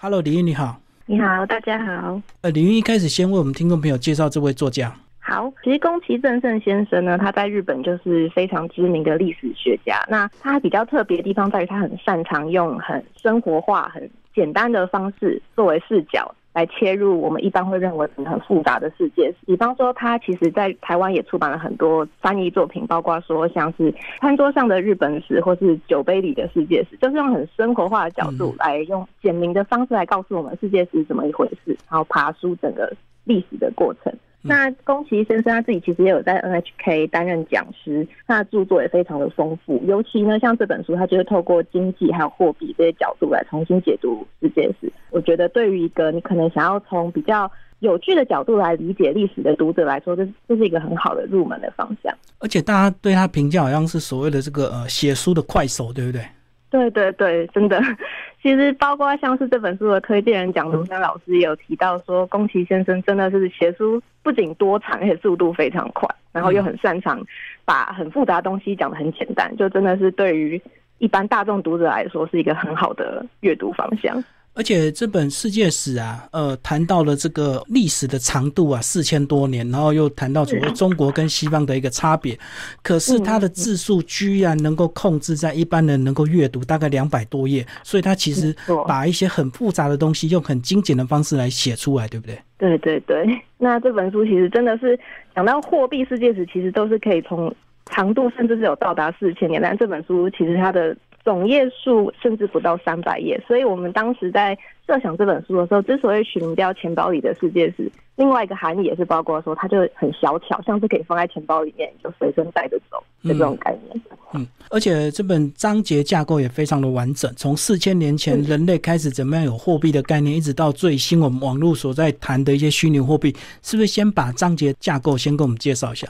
Hello，李玉你好。你好，大家好。呃，李玉一开始先为我们听众朋友介绍这位作家。好，其实宫崎正胜先生呢，他在日本就是非常知名的历史学家。那他比较特别的地方在于，他很擅长用很生活化、很简单的方式作为视角。来切入我们一般会认为很复杂的世界，比方说他其实在台湾也出版了很多翻译作品，包括说像是餐桌上的日本史或是酒杯里的世界史，就是用很生活化的角度来用简明的方式来告诉我们世界是怎么一回事，然后爬出整个历史的过程。那宫崎先生他自己其实也有在 NHK 担任讲师，他的著作也非常的丰富。尤其呢，像这本书，他就是透过经济还有货币这些角度来重新解读世界史。我觉得对于一个你可能想要从比较有趣的角度来理解历史的读者来说，这这是一个很好的入门的方向。而且大家对他评价好像是所谓的这个呃写书的快手，对不对？对对对，真的。其实包括像是这本书的推荐人蒋龙山老师也有提到说，宫崎先生真的是写书不仅多产，而且速度非常快，然后又很擅长把很复杂的东西讲得很简单，就真的是对于一般大众读者来说是一个很好的阅读方向。而且这本世界史啊，呃，谈到了这个历史的长度啊，四千多年，然后又谈到所谓中国跟西方的一个差别。可是它的字数居然能够控制在一般人能够阅读大概两百多页，所以它其实把一些很复杂的东西用很精简的方式来写出来，对不对？对对对。那这本书其实真的是讲到货币世界史，其实都是可以从长度甚至是有到达四千年，但这本书其实它的。总页数甚至不到三百页，所以我们当时在设想这本书的时候，之所以取名叫《钱包里的世界是》，另外一个含义也是包括说，它就很小巧，像是可以放在钱包里面，就随身带着走的这种概念。嗯，而且这本章节架构也非常的完整，从四千年前人类开始怎么样有货币的概念，一直到最新我们网络所在谈的一些虚拟货币，是不是先把章节架构先跟我们介绍一下？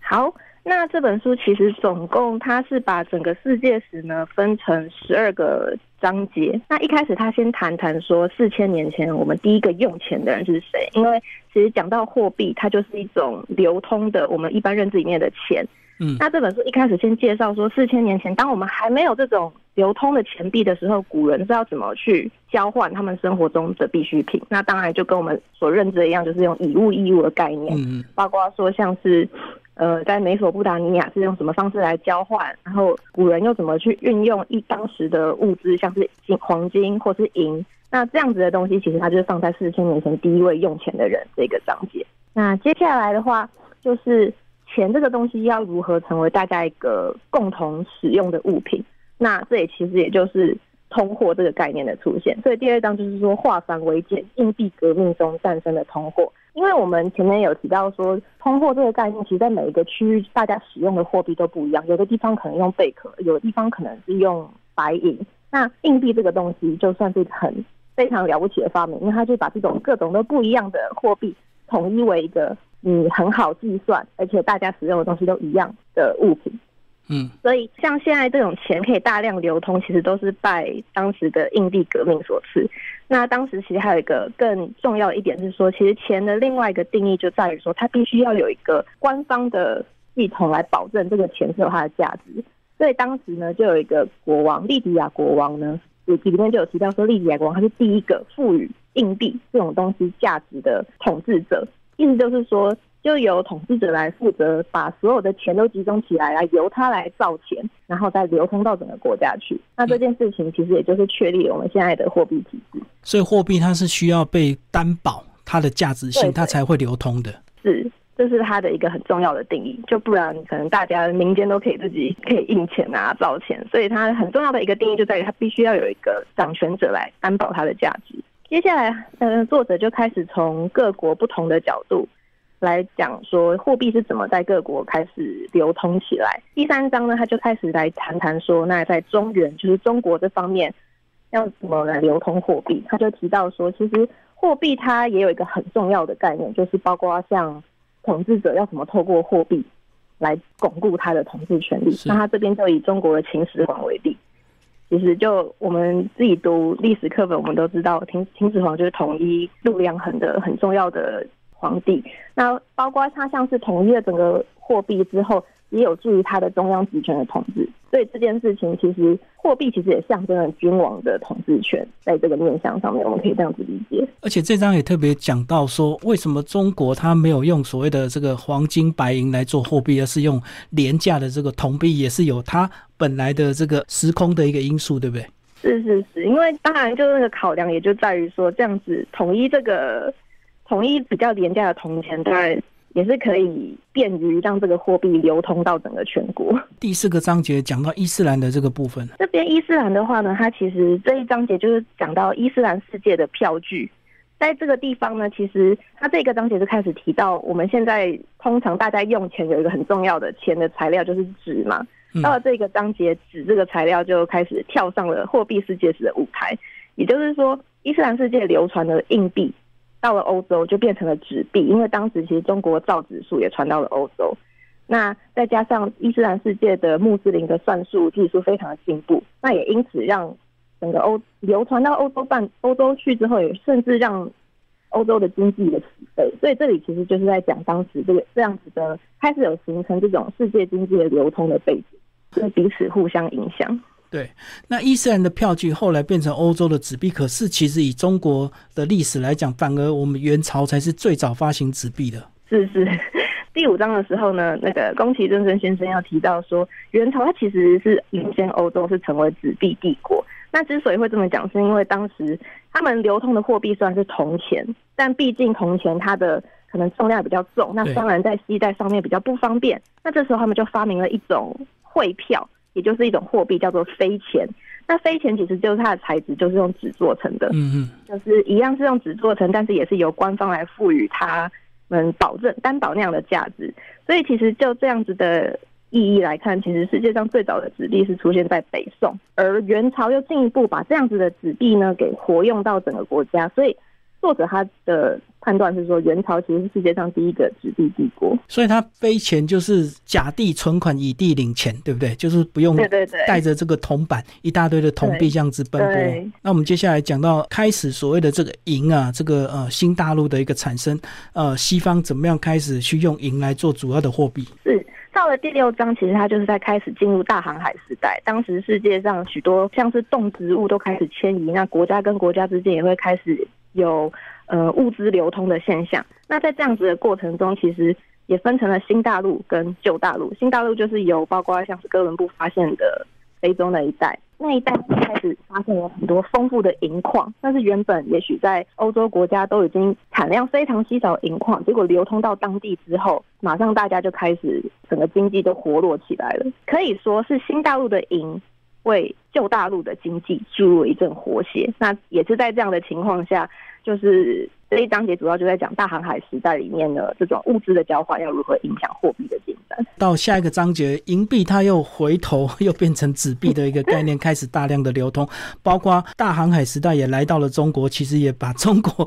好。那这本书其实总共，它是把整个世界史呢分成十二个章节。那一开始他先谈谈说，四千年前我们第一个用钱的人是谁？因为其实讲到货币，它就是一种流通的，我们一般认知里面的钱。嗯，那这本书一开始先介绍说，四千年前，当我们还没有这种流通的钱币的时候，古人是要怎么去交换他们生活中的必需品？那当然就跟我们所认知的一样，就是用以物易物的概念。嗯，包括说像是。呃，在美索不达米亚是用什么方式来交换？然后古人又怎么去运用一当时的物资，像是金、黄金或是银？那这样子的东西，其实它就是放在四千年前第一位用钱的人这个章节。那接下来的话，就是钱这个东西要如何成为大家一个共同使用的物品？那这也其实也就是通货这个概念的出现。所以第二章就是说化繁为简，硬币革命中诞生的通货。因为我们前面有提到说，通货这个概念，其实在每一个区域，大家使用的货币都不一样。有的地方可能用贝壳，有的地方可能是用白银。那硬币这个东西，就算是很非常了不起的发明，因为它就把这种各种都不一样的货币统一为一个嗯很好计算，而且大家使用的东西都一样的物品。嗯，所以像现在这种钱可以大量流通，其实都是拜当时的硬币革命所赐。那当时其实还有一个更重要的一点是说，其实钱的另外一个定义就在于说，它必须要有一个官方的系统来保证这个钱是有它的价值。所以当时呢，就有一个国王利迪亚国王呢，里里面就有提到说，利迪亚国王他是第一个赋予硬币这种东西价值的统治者，意思就是说。就由统治者来负责，把所有的钱都集中起来，来由他来造钱，然后再流通到整个国家去。那这件事情其实也就是确立我们现在的货币体制。所以货币它是需要被担保它的价值性，它才会流通的。是，这是它的一个很重要的定义。就不然可能大家民间都可以自己可以印钱啊、造钱，所以它很重要的一个定义就在于它必须要有一个掌权者来担保它的价值。接下来，呃，作者就开始从各国不同的角度。来讲说货币是怎么在各国开始流通起来。第三章呢，他就开始来谈谈说，那在中原，就是中国这方面要怎么来流通货币。他就提到说，其实货币它也有一个很重要的概念，就是包括像统治者要怎么透过货币来巩固他的统治权利。那他这边就以中国的秦始皇为例，其实就我们自己读历史课本，我们都知道秦秦始皇就是统一度量衡的很重要的。皇帝，那包括他像是统一了整个货币之后，也有助于他的中央集权的统治。所以这件事情其实货币其实也象征了君王的统治权，在这个面向上面，我们可以这样子理解。而且这张也特别讲到说，为什么中国它没有用所谓的这个黄金白银来做货币，而是用廉价的这个铜币，也是有它本来的这个时空的一个因素，对不对？是是是，因为当然就是那个考量，也就在于说这样子统一这个统一比较廉价的铜钱，当然也是可以便于让这个货币流通到整个全国。第四个章节讲到伊斯兰的这个部分，这边伊斯兰的话呢，它其实这一章节就是讲到伊斯兰世界的票据，在这个地方呢，其实它这个章节就开始提到，我们现在通常大家用钱有一个很重要的钱的材料就是纸嘛。到了这个章节，纸这个材料就开始跳上了货币世界史的舞台，也就是说，伊斯兰世界流传的硬币。到了欧洲就变成了纸币，因为当时其实中国造纸术也传到了欧洲。那再加上伊斯兰世界的穆斯林的算术技术非常的进步，那也因此让整个欧流传到欧洲半欧洲去之后，也甚至让欧洲的经济也起飞。所以这里其实就是在讲当时这个这样子的开始有形成这种世界经济的流通的背景，就彼此互相影响。对，那伊斯兰的票据后来变成欧洲的纸币，可是其实以中国的历史来讲，反而我们元朝才是最早发行纸币的。是是，第五章的时候呢，那个宫崎真真先生要提到说，元朝它其实是领先欧洲，是成为纸币帝国。那之所以会这么讲，是因为当时他们流通的货币虽然是铜钱，但毕竟铜钱它的可能重量比较重，那当然在携带上面比较不方便。那这时候他们就发明了一种汇票。也就是一种货币，叫做飞钱。那飞钱其实就是它的材质就是用纸做成的，嗯嗯，就是一样是用纸做成，但是也是由官方来赋予它们保证担保那样的价值。所以其实就这样子的意义来看，其实世界上最早的纸币是出现在北宋，而元朝又进一步把这样子的纸币呢给活用到整个国家，所以。作者他的判断是说，元朝其实是世界上第一个纸币帝国，所以他飞钱就是假地存款，以地领钱，对不对？就是不用带着这个铜板一大堆的铜币这样子奔波。那我们接下来讲到开始所谓的这个银啊，这个呃新大陆的一个产生，呃西方怎么样开始去用银来做主要的货币？是到了第六章，其实它就是在开始进入大航海时代。当时世界上许多像是动植物都开始迁移，那国家跟国家之间也会开始。有呃物资流通的现象，那在这样子的过程中，其实也分成了新大陆跟旧大陆。新大陆就是有包括像是哥伦布发现的非洲那一带，那一带开始发现了很多丰富的银矿，但是原本也许在欧洲国家都已经产量非常稀少银矿，结果流通到当地之后，马上大家就开始整个经济都活络起来了，可以说是新大陆的银。为旧大陆的经济注入一阵活血，那也是在这样的情况下，就是这一章节主要就在讲大航海时代里面的这种物资的交换要如何影响货币的进展。到下一个章节，银币它又回头又变成纸币的一个概念，开始大量的流通，包括大航海时代也来到了中国，其实也把中国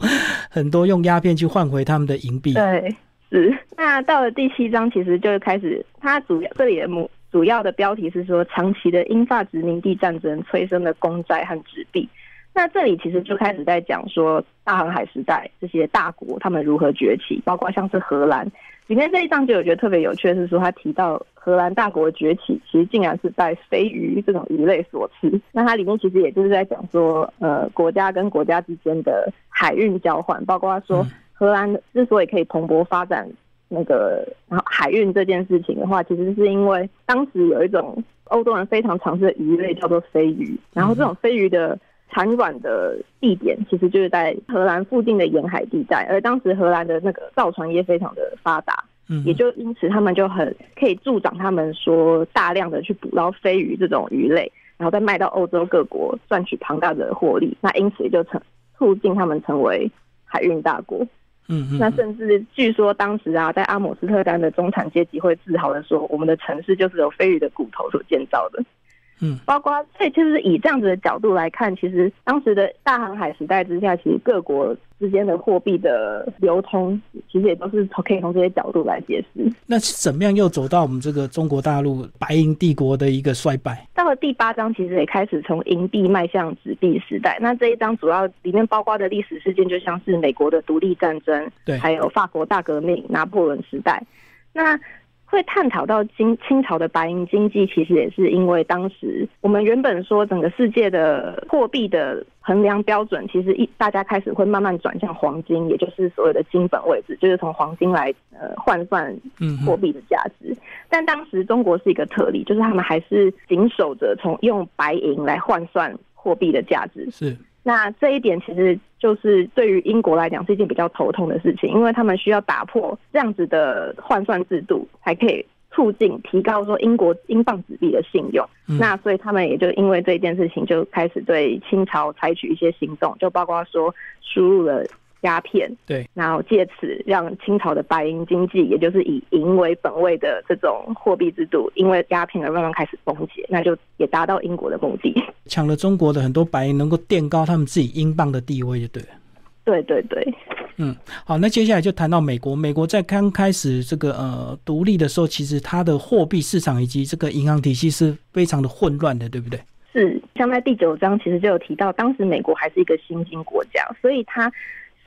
很多用鸦片去换回他们的银币。对，是。那到了第七章，其实就开始它主要这里的目。主要的标题是说，长期的英法殖民地战争催生的公债和纸币。那这里其实就开始在讲说，大航海时代这些大国他们如何崛起，包括像是荷兰。里面这一章就我觉得特别有趣的是说，他提到荷兰大国崛起，其实竟然是在飞鱼这种鱼类所赐。那它里面其实也就是在讲说，呃，国家跟国家之间的海运交换，包括说荷兰之所以可以蓬勃发展。那个，然后海运这件事情的话，其实是因为当时有一种欧洲人非常常吃的鱼类叫做飞鱼，然后这种飞鱼的产卵的地点其实就是在荷兰附近的沿海地带，而当时荷兰的那个造船业非常的发达，嗯，也就因此他们就很可以助长他们说大量的去捕捞飞鱼这种鱼类，然后再卖到欧洲各国赚取庞大的获利，那因此也就成促进他们成为海运大国。嗯，那甚至据说当时啊，在阿姆斯特丹的中产阶级会自豪的说，我们的城市就是由飞鱼的骨头所建造的。嗯，包括所以就是以这样子的角度来看，其实当时的大航海时代之下，其实各国之间的货币的流通，其实也都是从可以从这些角度来解释。那怎么样又走到我们这个中国大陆白银帝国的一个衰败？到了第八章，其实也开始从银币迈向纸币时代。那这一章主要里面包括的历史事件，就像是美国的独立战争，对，还有法国大革命、拿破仑时代。那会探讨到清清朝的白银经济，其实也是因为当时我们原本说整个世界的货币的衡量标准，其实一大家开始会慢慢转向黄金，也就是所谓的金本位置，就是从黄金来呃换算货币的价值。但当时中国是一个特例，就是他们还是紧守着从用白银来换算货币的价值。是。那这一点其实就是对于英国来讲是一件比较头痛的事情，因为他们需要打破这样子的换算制度，才可以促进提高说英国英镑纸币的信用。那所以他们也就因为这件事情就开始对清朝采取一些行动，就包括说输入了。鸦片，对，然后借此让清朝的白银经济，也就是以银为本位的这种货币制度，因为鸦片而慢慢开始崩解，那就也达到英国的目的，抢了中国的很多白银，能够垫高他们自己英镑的地位，就对了。对对对，嗯，好，那接下来就谈到美国，美国在刚开始这个呃独立的时候，其实它的货币市场以及这个银行体系是非常的混乱的，对不对？是，像在第九章其实就有提到，当时美国还是一个新兴国家，所以它。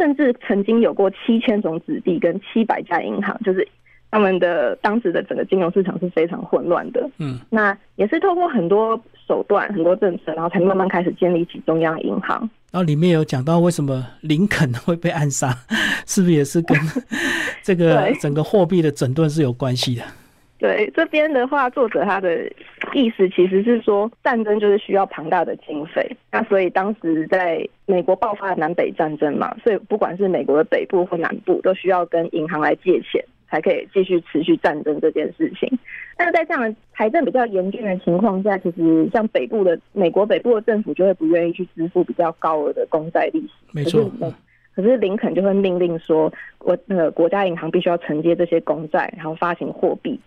甚至曾经有过七千种子币跟七百家银行，就是他们的当时的整个金融市场是非常混乱的。嗯，那也是透过很多手段、很多政策，然后才慢慢开始建立起中央银行。然后里面有讲到为什么林肯会被暗杀，是不是也是跟 这个整个货币的整顿是有关系的？对这边的话，作者他的意思其实是说，战争就是需要庞大的经费。那所以当时在美国爆发南北战争嘛，所以不管是美国的北部或南部，都需要跟银行来借钱，才可以继续持续战争这件事情。但是在这样财政比较严峻的情况下，其实像北部的美国北部的政府就会不愿意去支付比较高额的公债利息。没错。可是林肯就会命令说，我那个国家银行必须要承接这些公债，然后发行货币。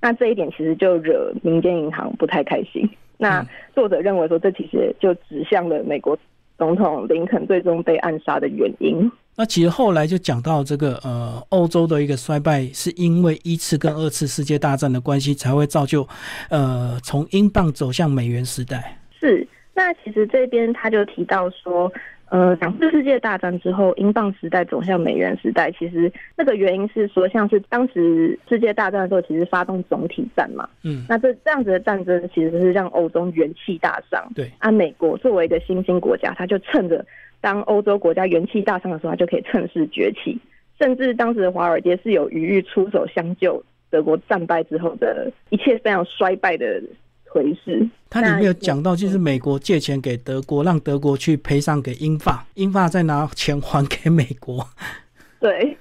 那这一点其实就惹民间银行不太开心。那作者认为说，这其实就指向了美国总统林肯最终被暗杀的原因。那其实后来就讲到这个呃，欧洲的一个衰败，是因为一次跟二次世界大战的关系，才会造就呃从英镑走向美元时代。是，那其实这边他就提到说。呃，两次世界大战之后，英镑时代走向美元时代，其实那个原因是说，像是当时世界大战的时候，其实发动总体战嘛，嗯，那这这样子的战争其实是让欧洲元气大伤，对，啊，美国作为一个新兴国家，他就趁着当欧洲国家元气大伤的时候，他就可以趁势崛起，甚至当时的华尔街是有余裕出手相救德国战败之后的一切非常衰败的。回事，它里面有讲到，就是美国借钱给德国，让德国去赔偿给英法，英法再拿钱还给美国。对，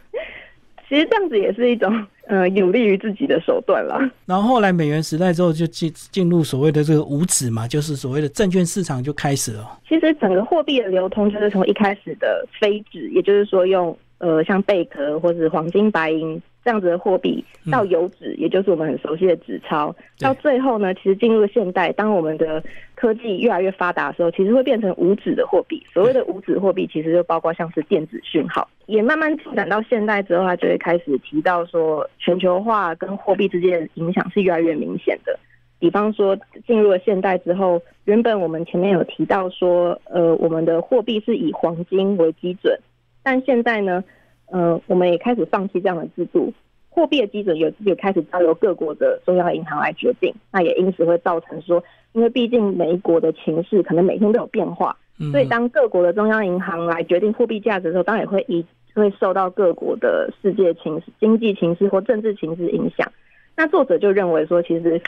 其实这样子也是一种呃有利于自己的手段啦。然后后来美元时代之后，就进进入所谓的这个无纸嘛，就是所谓的证券市场就开始了。其实整个货币的流通就是从一开始的非纸，也就是说用呃像贝壳或者黄金、白银。这样子的货币到油纸，也就是我们很熟悉的纸钞，到最后呢，其实进入了现代，当我们的科技越来越发达的时候，其实会变成无纸的货币。所谓的无纸货币，其实就包括像是电子讯号。也慢慢进展到现代之后，它就会开始提到说，全球化跟货币之间的影响是越来越明显的。比方说，进入了现代之后，原本我们前面有提到说，呃，我们的货币是以黄金为基准，但现在呢？呃，我们也开始放弃这样的制度，货币的基准也也开始交由各国的中央银行来决定。那也因此会造成说，因为毕竟每一国的情势可能每天都有变化，所以当各国的中央银行来决定货币价值的时候，当然也会以会受到各国的世界情势、经济情势或政治情势影响。那作者就认为说，其实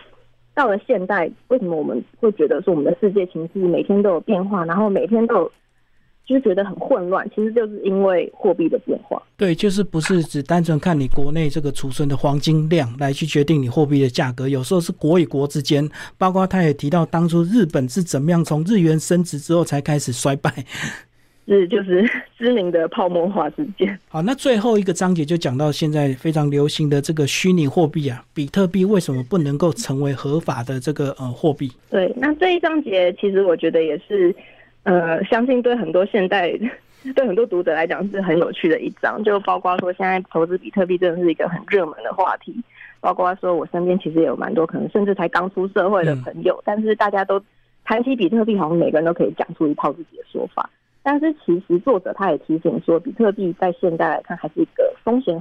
到了现代，为什么我们会觉得说我们的世界情势每天都有变化，然后每天都有。就是觉得很混乱，其实就是因为货币的变化。对，就是不是只单纯看你国内这个储存的黄金量来去决定你货币的价格，有时候是国与国之间。包括他也提到，当初日本是怎么样从日元升值之后才开始衰败，是就是 知名的泡沫化事件。好，那最后一个章节就讲到现在非常流行的这个虚拟货币啊，比特币为什么不能够成为合法的这个呃货币？对，那这一章节其实我觉得也是。呃，相信对很多现代、对很多读者来讲是很有趣的一章，就包括说现在投资比特币真的是一个很热门的话题，包括说我身边其实也有蛮多可能甚至才刚出社会的朋友，但是大家都谈起比特币，好像每个人都可以讲出一套自己的说法。但是其实作者他也提醒说，比特币在现在来看还是一个风险很